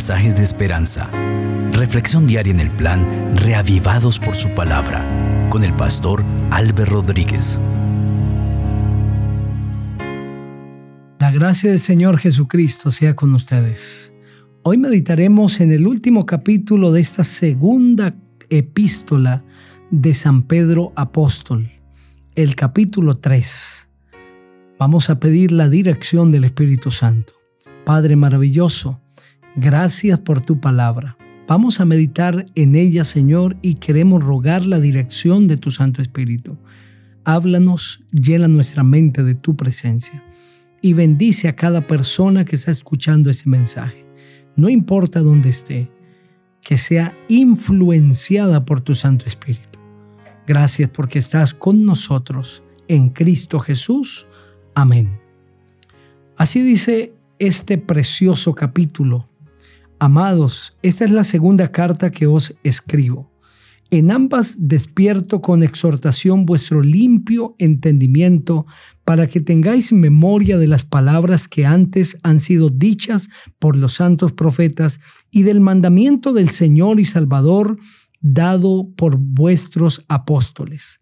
mensajes de esperanza. Reflexión diaria en el plan Reavivados por su palabra con el pastor Álvaro Rodríguez. La gracia del Señor Jesucristo sea con ustedes. Hoy meditaremos en el último capítulo de esta segunda epístola de San Pedro Apóstol, el capítulo 3. Vamos a pedir la dirección del Espíritu Santo. Padre maravilloso, gracias por tu palabra. Vamos a meditar en ella, Señor, y queremos rogar la dirección de tu Santo Espíritu. Háblanos, llena nuestra mente de tu presencia y bendice a cada persona que está escuchando ese mensaje. No importa dónde esté, que sea influenciada por tu Santo Espíritu. Gracias porque estás con nosotros en Cristo Jesús. Amén. Así dice este precioso capítulo. Amados, esta es la segunda carta que os escribo. En ambas despierto con exhortación vuestro limpio entendimiento para que tengáis memoria de las palabras que antes han sido dichas por los santos profetas y del mandamiento del Señor y Salvador dado por vuestros apóstoles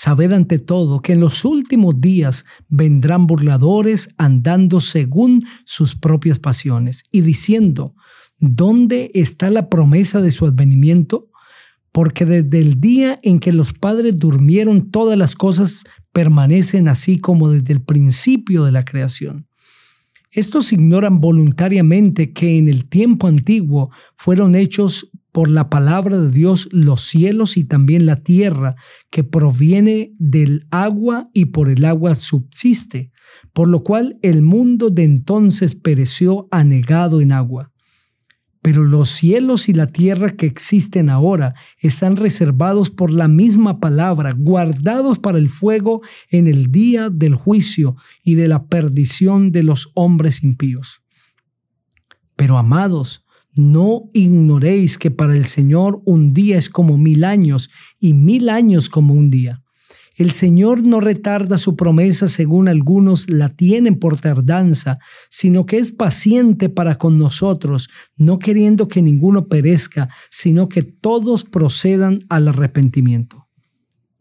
Sabed ante todo que en los últimos días vendrán burladores andando según sus propias pasiones y diciendo, ¿dónde está la promesa de su advenimiento? Porque desde el día en que los padres durmieron todas las cosas permanecen así como desde el principio de la creación. Estos ignoran voluntariamente que en el tiempo antiguo fueron hechos por la palabra de Dios los cielos y también la tierra, que proviene del agua y por el agua subsiste, por lo cual el mundo de entonces pereció anegado en agua. Pero los cielos y la tierra que existen ahora están reservados por la misma palabra, guardados para el fuego en el día del juicio y de la perdición de los hombres impíos. Pero amados, no ignoréis que para el Señor un día es como mil años y mil años como un día. El Señor no retarda su promesa según algunos la tienen por tardanza, sino que es paciente para con nosotros, no queriendo que ninguno perezca, sino que todos procedan al arrepentimiento.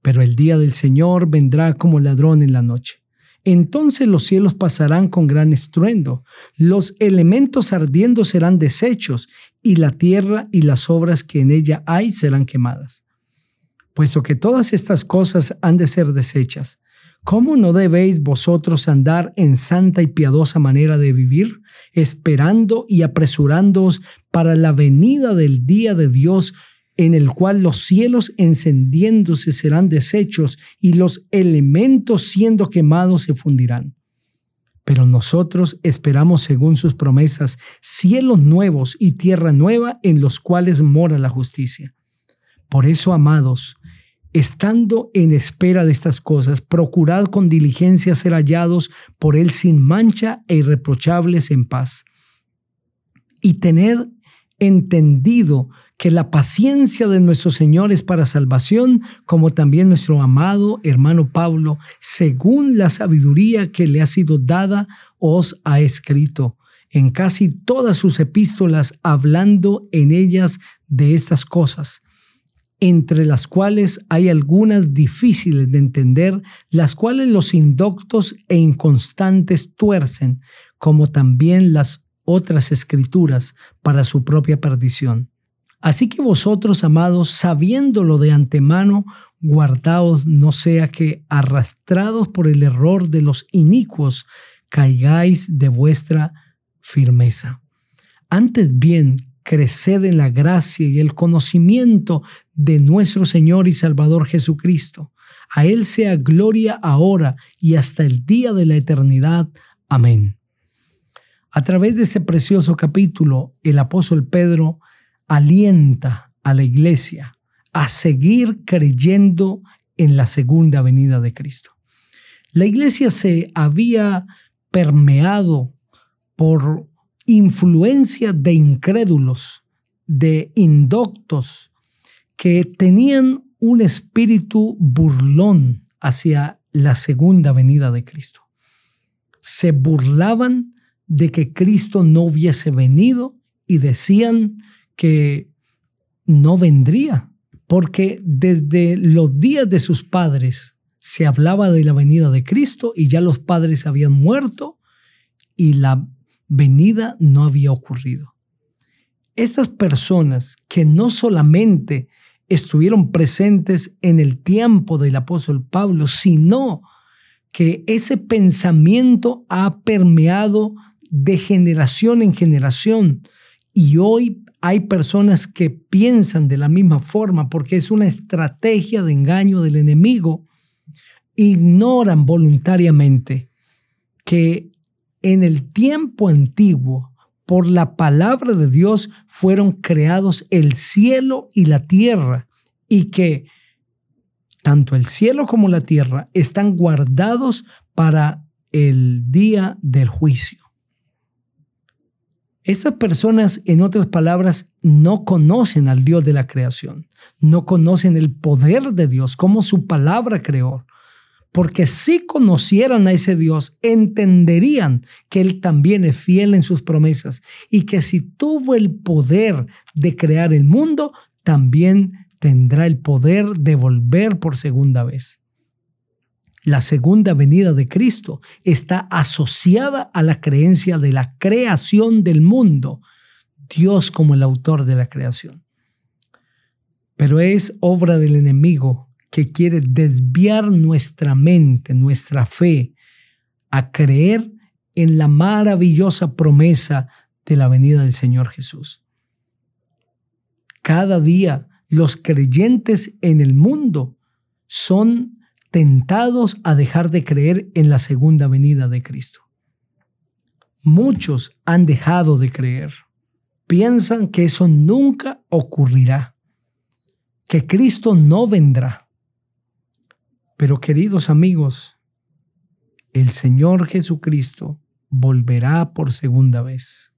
Pero el día del Señor vendrá como ladrón en la noche. Entonces los cielos pasarán con gran estruendo, los elementos ardiendo serán deshechos, y la tierra y las obras que en ella hay serán quemadas. Puesto que todas estas cosas han de ser deshechas, ¿cómo no debéis vosotros andar en santa y piadosa manera de vivir, esperando y apresurándoos para la venida del día de Dios, en el cual los cielos encendiéndose serán deshechos y los elementos siendo quemados se fundirán. Pero nosotros esperamos según sus promesas cielos nuevos y tierra nueva en los cuales mora la justicia. Por eso, amados, estando en espera de estas cosas, procurad con diligencia ser hallados por Él sin mancha e irreprochables en paz. Y tened entendido que la paciencia de nuestro Señor es para salvación, como también nuestro amado hermano Pablo, según la sabiduría que le ha sido dada, os ha escrito en casi todas sus epístolas, hablando en ellas de estas cosas, entre las cuales hay algunas difíciles de entender, las cuales los indoctos e inconstantes tuercen, como también las otras escrituras para su propia perdición Así que vosotros, amados, sabiéndolo de antemano, guardaos no sea que, arrastrados por el error de los inicuos, caigáis de vuestra firmeza. Antes bien, creced en la gracia y el conocimiento de nuestro Señor y Salvador Jesucristo. A Él sea gloria ahora y hasta el día de la eternidad. Amén. A través de ese precioso capítulo, el apóstol Pedro alienta a la iglesia a seguir creyendo en la segunda venida de Cristo. La iglesia se había permeado por influencia de incrédulos, de indoctos, que tenían un espíritu burlón hacia la segunda venida de Cristo. Se burlaban de que Cristo no hubiese venido y decían que no vendría, porque desde los días de sus padres se hablaba de la venida de Cristo y ya los padres habían muerto y la venida no había ocurrido. Estas personas que no solamente estuvieron presentes en el tiempo del apóstol Pablo, sino que ese pensamiento ha permeado de generación en generación y hoy hay personas que piensan de la misma forma porque es una estrategia de engaño del enemigo. Ignoran voluntariamente que en el tiempo antiguo, por la palabra de Dios, fueron creados el cielo y la tierra y que tanto el cielo como la tierra están guardados para el día del juicio. Estas personas, en otras palabras, no conocen al Dios de la creación, no conocen el poder de Dios, como su palabra creó. Porque si conocieran a ese Dios, entenderían que Él también es fiel en sus promesas y que si tuvo el poder de crear el mundo, también tendrá el poder de volver por segunda vez. La segunda venida de Cristo está asociada a la creencia de la creación del mundo, Dios como el autor de la creación. Pero es obra del enemigo que quiere desviar nuestra mente, nuestra fe, a creer en la maravillosa promesa de la venida del Señor Jesús. Cada día los creyentes en el mundo son tentados a dejar de creer en la segunda venida de Cristo. Muchos han dejado de creer. Piensan que eso nunca ocurrirá, que Cristo no vendrá. Pero queridos amigos, el Señor Jesucristo volverá por segunda vez.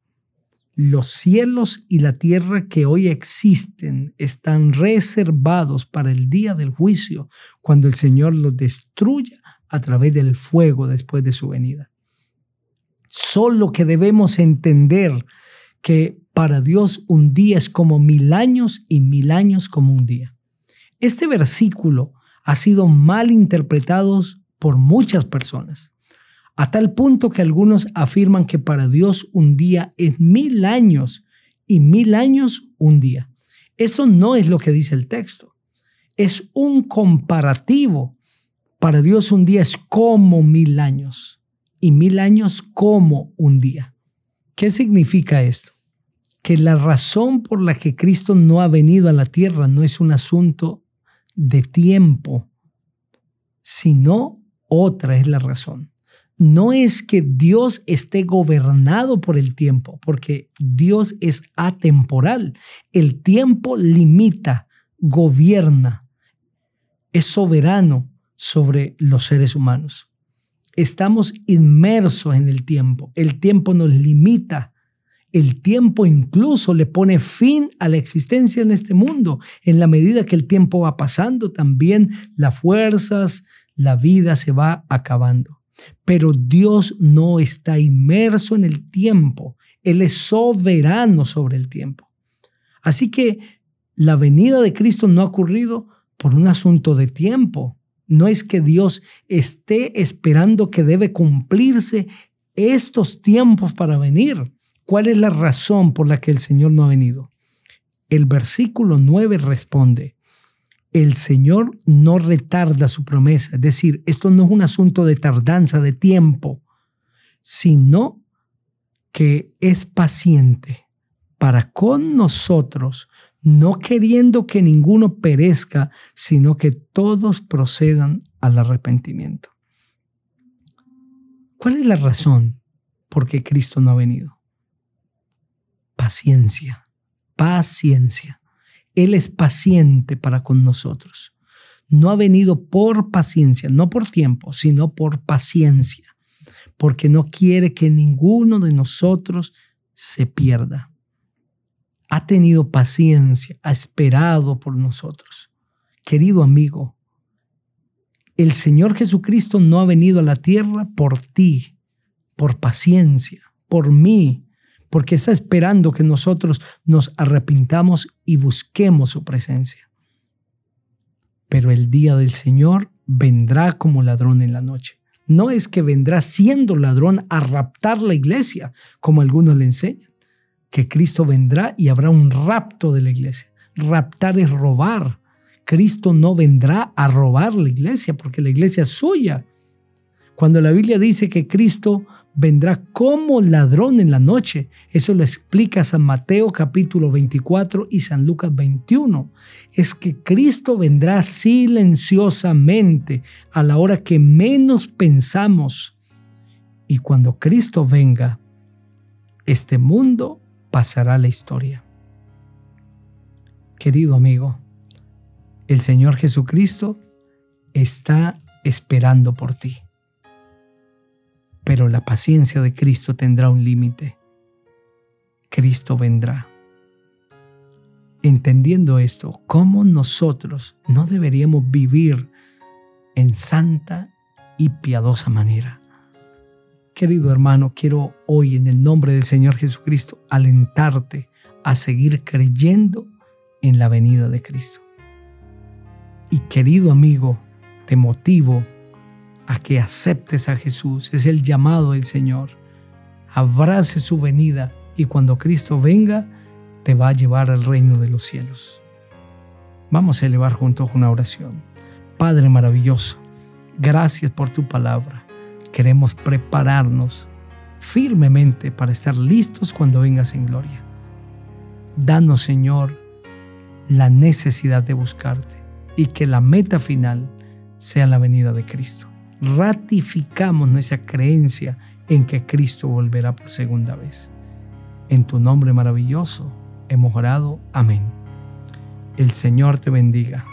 Los cielos y la tierra que hoy existen están reservados para el día del juicio, cuando el Señor los destruya a través del fuego después de su venida. Solo que debemos entender que para Dios un día es como mil años y mil años como un día. Este versículo ha sido mal interpretado por muchas personas a tal punto que algunos afirman que para Dios un día es mil años y mil años un día. Eso no es lo que dice el texto. Es un comparativo. Para Dios un día es como mil años y mil años como un día. ¿Qué significa esto? Que la razón por la que Cristo no ha venido a la tierra no es un asunto de tiempo, sino otra es la razón no es que Dios esté gobernado por el tiempo, porque Dios es atemporal. El tiempo limita, gobierna, es soberano sobre los seres humanos. Estamos inmersos en el tiempo. El tiempo nos limita. El tiempo incluso le pone fin a la existencia en este mundo. En la medida que el tiempo va pasando, también las fuerzas, la vida se va acabando. Pero Dios no está inmerso en el tiempo. Él es soberano sobre el tiempo. Así que la venida de Cristo no ha ocurrido por un asunto de tiempo. No es que Dios esté esperando que debe cumplirse estos tiempos para venir. ¿Cuál es la razón por la que el Señor no ha venido? El versículo 9 responde, el Señor no retarda su promesa. Es decir, esto no es un asunto de tardanza, de tiempo, sino que es paciente para con nosotros, no queriendo que ninguno perezca, sino que todos procedan al arrepentimiento. ¿Cuál es la razón por qué Cristo no ha venido? Paciencia, paciencia. Él es paciente para con nosotros. No ha venido por paciencia, no por tiempo, sino por paciencia, porque no quiere que ninguno de nosotros se pierda. Ha tenido paciencia, ha esperado por nosotros. Querido amigo, el Señor Jesucristo no ha venido a la tierra por ti, por paciencia, por mí, porque está esperando que nosotros nos arrepintamos y busquemos su presencia. Pero el día del Señor vendrá como ladrón en la noche. No es que vendrá siendo ladrón a raptar la iglesia, como algunos le enseñan, que Cristo vendrá y habrá un rapto de la iglesia. Raptar es robar. Cristo no vendrá a robar la iglesia porque la iglesia es suya. Cuando la Biblia dice que Cristo vendrá como ladrón en la noche. Eso lo explica San Mateo capítulo 24 y San Lucas 21. Es que Cristo vendrá silenciosamente a la hora que menos pensamos. Y cuando Cristo venga, este mundo pasará la historia. Querido amigo, el Señor Jesucristo está esperando por ti pero la paciencia de Cristo tendrá un límite. Cristo vendrá. Entendiendo esto, ¿cómo nosotros no deberíamos vivir en santa y piadosa manera? Querido hermano, quiero hoy en el nombre del Señor Jesucristo alentarte a seguir creyendo en la venida de Cristo. Y querido amigo, te motivo a que aceptes a Jesús. Es el llamado del Señor. Abrace su venida y cuando Cristo venga, te va a llevar al reino de los cielos. Vamos a elevar juntos una oración. Padre maravilloso, gracias por tu palabra. Queremos prepararnos firmemente para estar listos cuando vengas en gloria. Danos, Señor, la necesidad de buscarte y que la meta final sea la venida de Cristo ratificamos nuestra creencia en que Cristo volverá por segunda vez. En tu nombre maravilloso hemos orado. Amén. El Señor te bendiga.